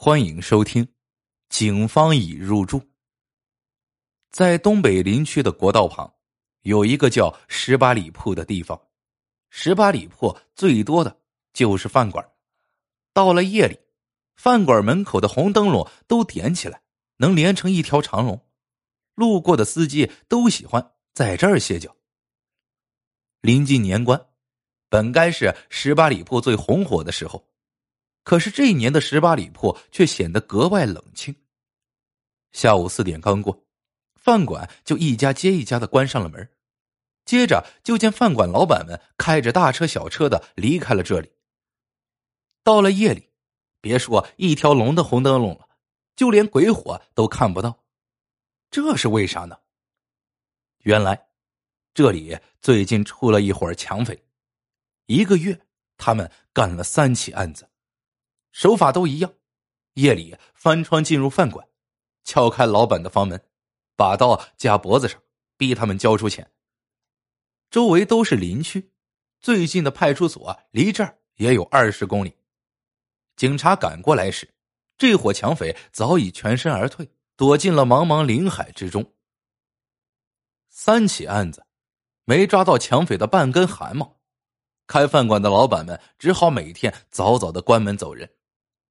欢迎收听《警方已入住》。在东北林区的国道旁，有一个叫十八里铺的地方。十八里铺最多的就是饭馆。到了夜里，饭馆门口的红灯笼都点起来，能连成一条长龙。路过的司机都喜欢在这儿歇脚。临近年关，本该是十八里铺最红火的时候。可是这一年的十八里铺却显得格外冷清。下午四点刚过，饭馆就一家接一家的关上了门，接着就见饭馆老板们开着大车小车的离开了这里。到了夜里，别说一条龙的红灯笼了，就连鬼火都看不到，这是为啥呢？原来，这里最近出了一伙抢匪，一个月他们干了三起案子。手法都一样，夜里翻窗进入饭馆，撬开老板的房门，把刀架脖子上，逼他们交出钱。周围都是林区，最近的派出所离这儿也有二十公里。警察赶过来时，这伙抢匪早已全身而退，躲进了茫茫林海之中。三起案子，没抓到抢匪的半根汗毛，开饭馆的老板们只好每天早早的关门走人。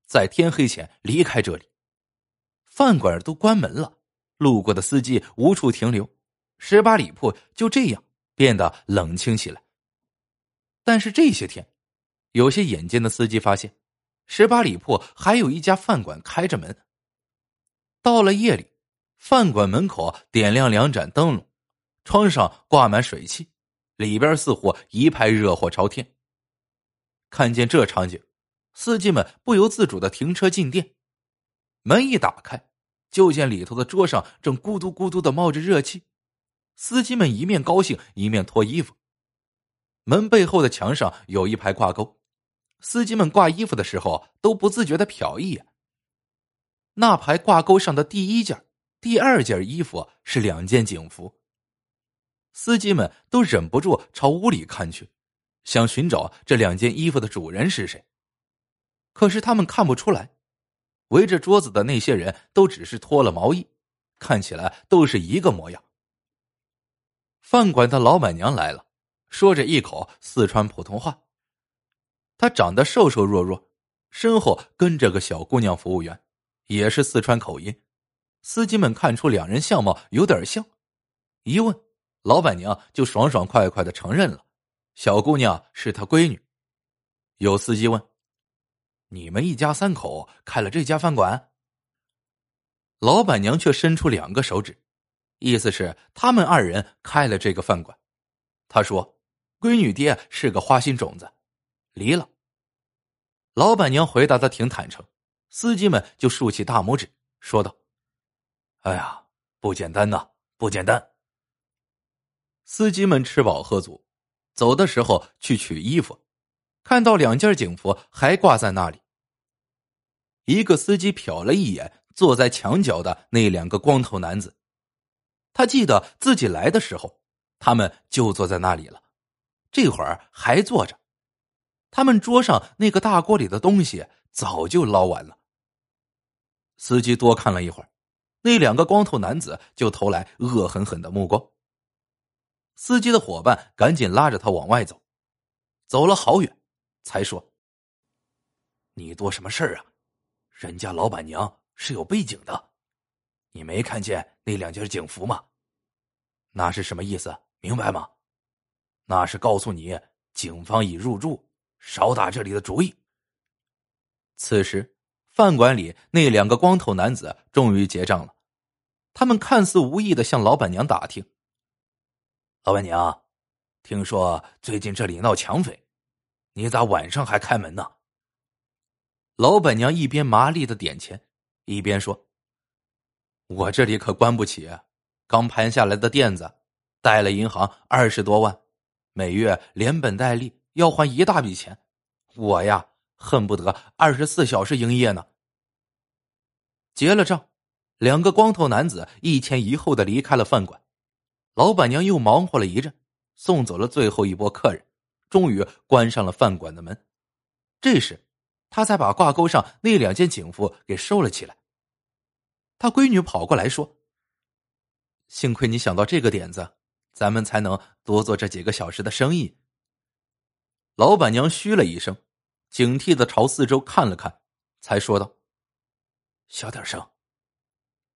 在天黑前离开这里，饭馆都关门了，路过的司机无处停留，十八里铺就这样变得冷清起来。但是这些天，有些眼尖的司机发现，十八里铺还有一家饭馆开着门。到了夜里，饭馆门口点亮两盏灯笼，窗上挂满水汽，里边似乎一派热火朝天。看见这场景。司机们不由自主的停车进店，门一打开，就见里头的桌上正咕嘟咕嘟的冒着热气。司机们一面高兴一面脱衣服。门背后的墙上有一排挂钩，司机们挂衣服的时候都不自觉的瞟一眼。那排挂钩上的第一件、第二件衣服是两件警服。司机们都忍不住朝屋里看去，想寻找这两件衣服的主人是谁。可是他们看不出来，围着桌子的那些人都只是脱了毛衣，看起来都是一个模样。饭馆的老板娘来了，说着一口四川普通话。她长得瘦瘦弱弱，身后跟着个小姑娘服务员，也是四川口音。司机们看出两人相貌有点像，一问，老板娘就爽爽快快的承认了，小姑娘是她闺女。有司机问。你们一家三口开了这家饭馆，老板娘却伸出两个手指，意思是他们二人开了这个饭馆。她说：“闺女爹是个花心种子，离了。”老板娘回答的挺坦诚，司机们就竖起大拇指，说道：“哎呀，不简单呐，不简单。”司机们吃饱喝足，走的时候去取衣服。看到两件警服还挂在那里，一个司机瞟了一眼坐在墙角的那两个光头男子，他记得自己来的时候，他们就坐在那里了，这会儿还坐着，他们桌上那个大锅里的东西早就捞完了。司机多看了一会儿，那两个光头男子就投来恶狠狠的目光。司机的伙伴赶紧拉着他往外走，走了好远。才说：“你多什么事儿啊？人家老板娘是有背景的，你没看见那两件警服吗？那是什么意思？明白吗？那是告诉你，警方已入住，少打这里的主意。”此时，饭馆里那两个光头男子终于结账了，他们看似无意的向老板娘打听：“老板娘，听说最近这里闹抢匪。”你咋晚上还开门呢？老板娘一边麻利的点钱，一边说：“我这里可关不起，刚盘下来的店子，贷了银行二十多万，每月连本带利要还一大笔钱，我呀恨不得二十四小时营业呢。”结了账，两个光头男子一前一后的离开了饭馆，老板娘又忙活了一阵，送走了最后一波客人。终于关上了饭馆的门。这时，他才把挂钩上那两件警服给收了起来。他闺女跑过来说：“幸亏你想到这个点子，咱们才能多做这几个小时的生意。”老板娘嘘了一声，警惕的朝四周看了看，才说道：“小点声。”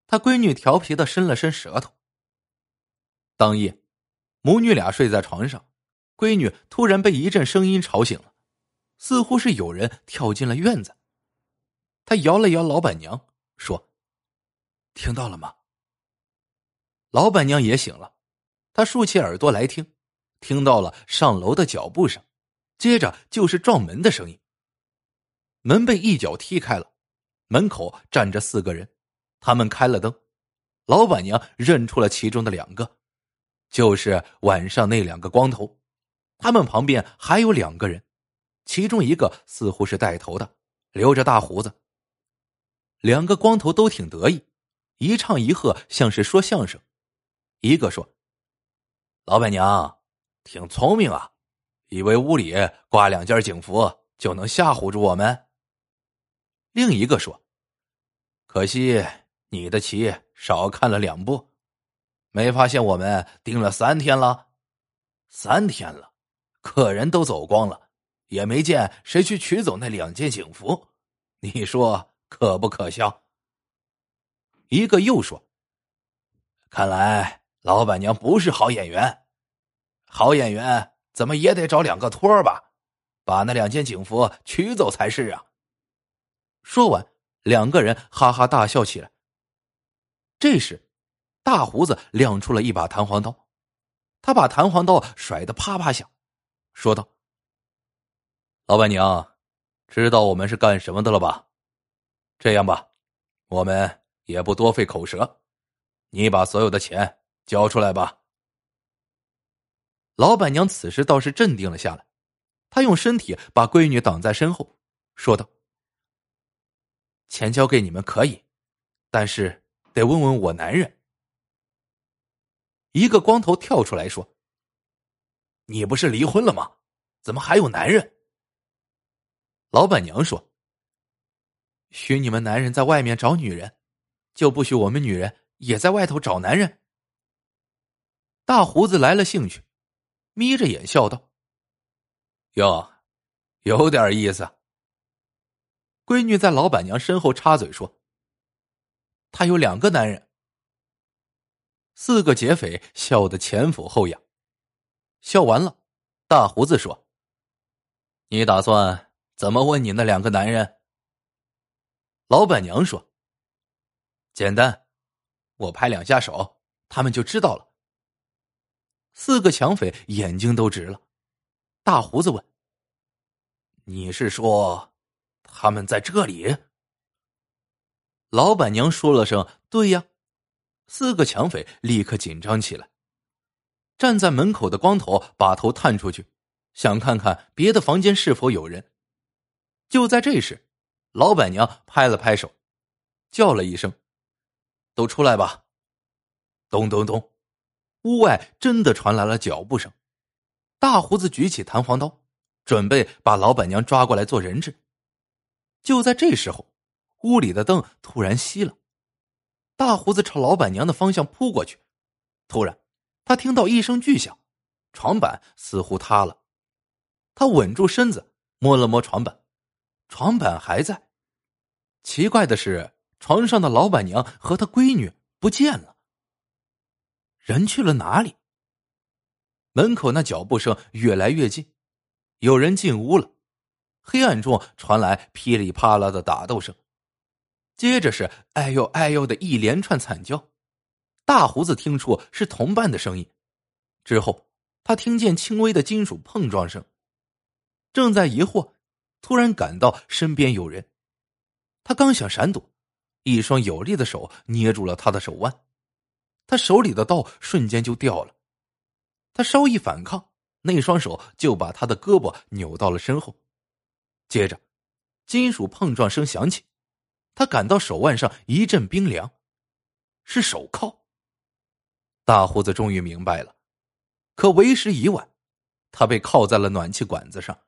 他闺女调皮的伸了伸舌头。当夜，母女俩睡在床上，闺女突然被一阵声音吵醒了，似乎是有人跳进了院子。他摇了摇老板娘，说：“听到了吗？”老板娘也醒了，她竖起耳朵来听，听到了上楼的脚步声，接着就是撞门的声音。门被一脚踢开了，门口站着四个人。他们开了灯，老板娘认出了其中的两个，就是晚上那两个光头。他们旁边还有两个人，其中一个似乎是带头的，留着大胡子。两个光头都挺得意，一唱一和，像是说相声。一个说：“老板娘挺聪明啊，以为屋里挂两件警服就能吓唬住我们。”另一个说：“可惜。”你的棋少看了两步，没发现我们盯了三天了，三天了，客人都走光了，也没见谁去取走那两件警服，你说可不可笑？一个又说：“看来老板娘不是好演员，好演员怎么也得找两个托吧，把那两件警服取走才是啊。”说完，两个人哈哈大笑起来。这时，大胡子亮出了一把弹簧刀，他把弹簧刀甩得啪啪响，说道：“老板娘，知道我们是干什么的了吧？这样吧，我们也不多费口舌，你把所有的钱交出来吧。”老板娘此时倒是镇定了下来，她用身体把闺女挡在身后，说道：“钱交给你们可以，但是……”得问问我男人。一个光头跳出来说：“你不是离婚了吗？怎么还有男人？”老板娘说：“许你们男人在外面找女人，就不许我们女人也在外头找男人。”大胡子来了兴趣，眯着眼笑道：“哟，有点意思。”闺女在老板娘身后插嘴说。他有两个男人。四个劫匪笑得前俯后仰，笑完了，大胡子说：“你打算怎么问你那两个男人？”老板娘说：“简单，我拍两下手，他们就知道了。”四个抢匪眼睛都直了。大胡子问：“你是说，他们在这里？”老板娘说了声“对呀”，四个抢匪立刻紧张起来。站在门口的光头把头探出去，想看看别的房间是否有人。就在这时，老板娘拍了拍手，叫了一声：“都出来吧！”咚咚咚，屋外真的传来了脚步声。大胡子举起弹簧刀，准备把老板娘抓过来做人质。就在这时候。屋里的灯突然熄了，大胡子朝老板娘的方向扑过去。突然，他听到一声巨响，床板似乎塌了。他稳住身子，摸了摸床板，床板还在。奇怪的是，床上的老板娘和她闺女不见了。人去了哪里？门口那脚步声越来越近，有人进屋了。黑暗中传来噼里啪啦的打斗声。接着是“哎呦哎呦”的一连串惨叫，大胡子听出是同伴的声音，之后他听见轻微的金属碰撞声，正在疑惑，突然感到身边有人，他刚想闪躲，一双有力的手捏住了他的手腕，他手里的刀瞬间就掉了，他稍一反抗，那双手就把他的胳膊扭到了身后，接着，金属碰撞声响起。他感到手腕上一阵冰凉，是手铐。大胡子终于明白了，可为时已晚，他被铐在了暖气管子上。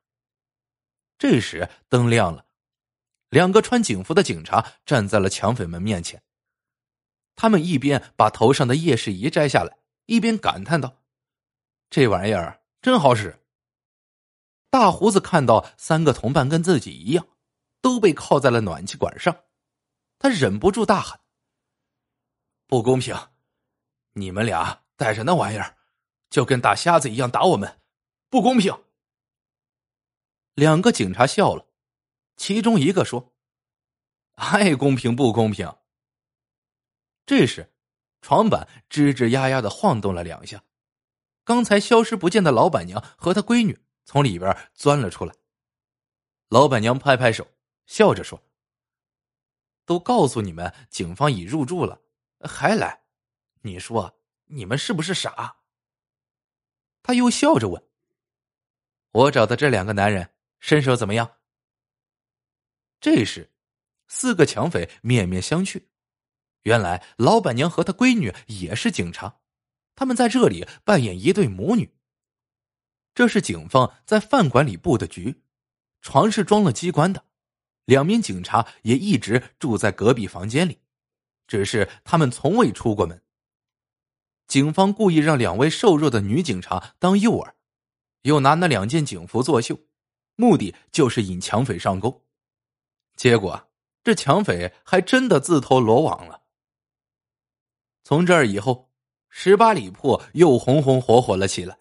这时灯亮了，两个穿警服的警察站在了抢匪们面前。他们一边把头上的夜视仪摘下来，一边感叹道：“这玩意儿真好使。”大胡子看到三个同伴跟自己一样，都被铐在了暖气管上，他忍不住大喊：“不公平！你们俩带着那玩意儿，就跟大瞎子一样打我们，不公平！”两个警察笑了，其中一个说：“爱公平不公平？”这时，床板吱吱呀呀的晃动了两下，刚才消失不见的老板娘和她闺女。从里边钻了出来。老板娘拍拍手，笑着说：“都告诉你们，警方已入住了，还来？你说你们是不是傻？”他又笑着问：“我找的这两个男人身手怎么样？”这时，四个抢匪面面相觑。原来，老板娘和她闺女也是警察，他们在这里扮演一对母女。这是警方在饭馆里布的局，床是装了机关的，两名警察也一直住在隔壁房间里，只是他们从未出过门。警方故意让两位瘦弱的女警察当诱饵，又拿那两件警服作秀，目的就是引抢匪上钩。结果，这抢匪还真的自投罗网了。从这儿以后，十八里铺又红红火火了起来。